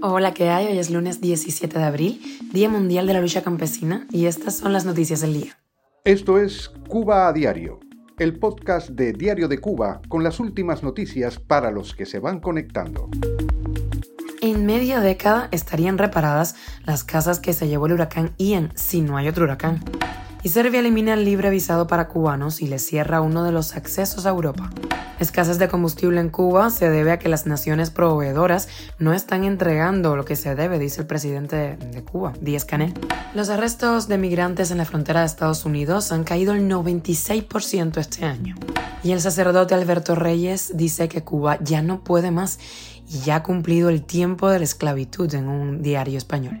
Hola, ¿qué hay? Hoy es lunes 17 de abril, Día Mundial de la Lucha Campesina, y estas son las noticias del día. Esto es Cuba a Diario, el podcast de Diario de Cuba con las últimas noticias para los que se van conectando. En media década estarían reparadas las casas que se llevó el huracán Ian si no hay otro huracán. Y Serbia elimina el libre visado para cubanos y le cierra uno de los accesos a Europa. Escasez de combustible en Cuba se debe a que las naciones proveedoras no están entregando lo que se debe, dice el presidente de Cuba, Díaz Canel. Los arrestos de migrantes en la frontera de Estados Unidos han caído el 96% este año. Y el sacerdote Alberto Reyes dice que Cuba ya no puede más y ya ha cumplido el tiempo de la esclavitud en un diario español.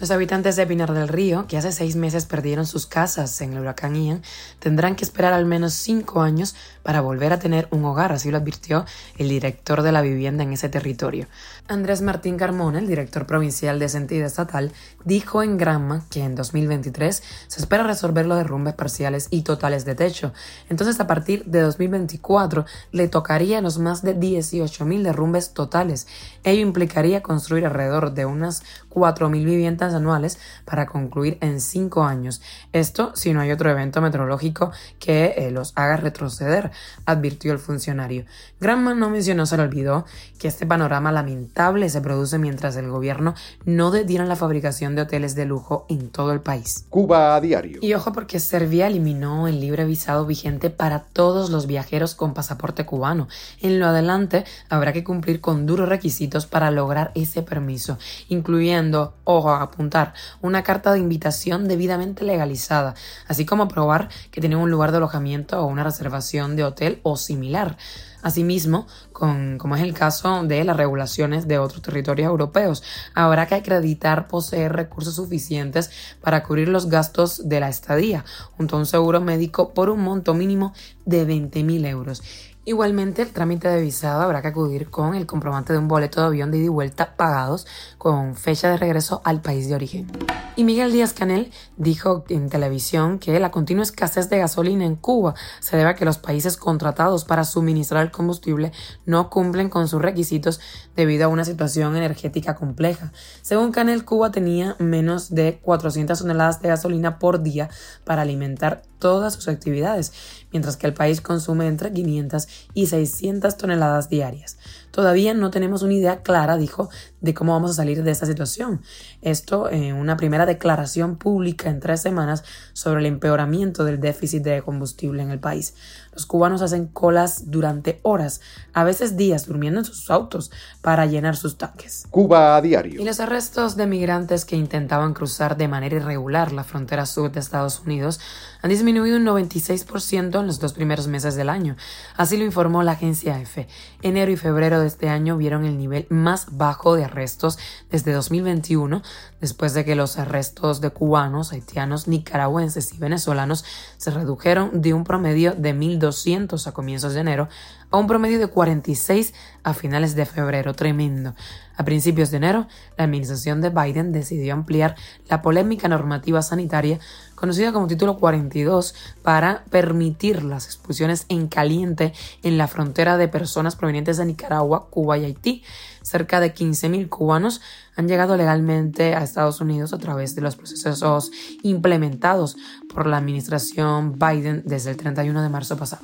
Los habitantes de Pinar del Río, que hace seis meses perdieron sus casas en el huracán Ian, tendrán que esperar al menos cinco años para volver a tener un hogar, así lo advirtió el director de la vivienda en ese territorio. Andrés Martín Carmona, el director provincial de Sentido Estatal, dijo en Granma que en 2023 se espera resolver los derrumbes parciales y totales de techo. Entonces, a partir de 2024 le tocaría los más de 18.000 derrumbes totales. Ello implicaría construir alrededor de unas 4.000 viviendas anuales para concluir en cinco años. Esto si no hay otro evento meteorológico que eh, los haga retroceder, advirtió el funcionario. Granman no mencionó, se le olvidó, que este panorama lamentable se produce mientras el gobierno no detiene la fabricación de hoteles de lujo en todo el país. Cuba a diario. Y ojo porque Serbia eliminó el libre visado vigente para todos los viajeros con pasaporte cubano. En lo adelante habrá que cumplir con duros requisitos para lograr ese permiso, incluyendo, ojo, a una carta de invitación debidamente legalizada, así como probar que tienen un lugar de alojamiento o una reservación de hotel o similar. Asimismo, como es el caso de las regulaciones de otros territorios europeos, habrá que acreditar poseer recursos suficientes para cubrir los gastos de la estadía, junto a un seguro médico por un monto mínimo de 20.000 euros. Igualmente, el trámite de visado habrá que acudir con el comprobante de un boleto de avión de ida y vuelta pagados con fecha de regreso al país de origen. Y Miguel Díaz Canel dijo en televisión que la continua escasez de gasolina en Cuba se debe a que los países contratados para suministrar el combustible no cumplen con sus requisitos debido a una situación energética compleja. Según Canel, Cuba tenía menos de 400 toneladas de gasolina por día para alimentar todas sus actividades, mientras que el país consume entre 500 y 600 toneladas diarias. Todavía no tenemos una idea clara, dijo, de cómo vamos a salir de esta situación. Esto en una primera declaración pública en tres semanas sobre el empeoramiento del déficit de combustible en el país. Los cubanos hacen colas durante horas, a veces días, durmiendo en sus autos para llenar sus tanques. Cuba a diario. Y los arrestos de migrantes que intentaban cruzar de manera irregular la frontera sur de Estados Unidos han disminuido un 96% en los dos primeros meses del año. Así lo informó la agencia EFE. Enero y febrero de este año vieron el nivel más bajo de arrestos desde 2021, después de que los arrestos de cubanos, haitianos, nicaragüenses y venezolanos se redujeron de un promedio de 1.200 a comienzos de enero a un promedio de 46 a finales de febrero. Tremendo. A principios de enero, la administración de Biden decidió ampliar la polémica normativa sanitaria conocida como Título 42 para permitir las expulsiones en caliente en la frontera de personas provenientes de Nicaragua, Cuba y Haití. Cerca de 15.000 cubanos han llegado legalmente a Estados Unidos a través de los procesos implementados por la administración Biden desde el 31 de marzo pasado.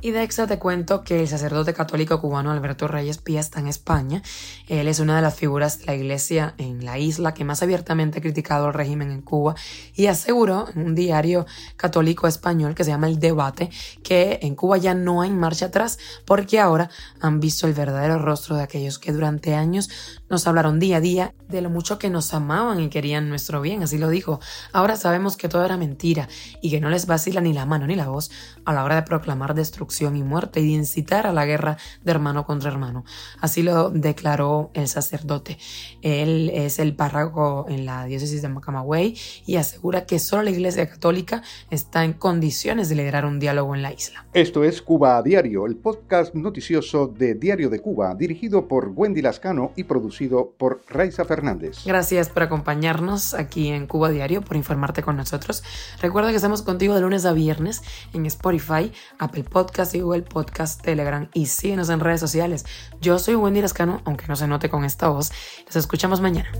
Y de Exa te cuento que el sacerdote católico cubano Alberto Reyes Pía está en España. Él es una de las figuras de la iglesia en la isla que más abiertamente ha criticado el régimen en Cuba y aseguró en un diario católico español que se llama El Debate que en Cuba ya no hay marcha atrás porque ahora han visto el verdadero rostro de aquellos que durante años nos hablaron día a día de lo mucho que nos amaban y querían nuestro bien, así lo dijo. Ahora sabemos que todo era mentira y que no les vacila ni la mano ni la voz a la hora de proclamar destrucción y muerte y de incitar a la guerra de hermano contra hermano. Así lo declaró el sacerdote. Él es el párroco en la diócesis de Camagüey y asegura que solo la Iglesia Católica está en condiciones de liderar un diálogo en la isla. Esto es Cuba a Diario, el podcast noticioso de Diario de Cuba, dirigido por Wendy Lascano y producido por Ray Raiza Fernández. Gracias por acompañarnos aquí en Cuba Diario, por informarte con nosotros. Recuerda que estamos contigo de lunes a viernes en Spotify, Apple Podcast y Google Podcast, Telegram y síguenos en redes sociales. Yo soy Wendy Lascano, aunque no se note con esta voz. Nos escuchamos mañana.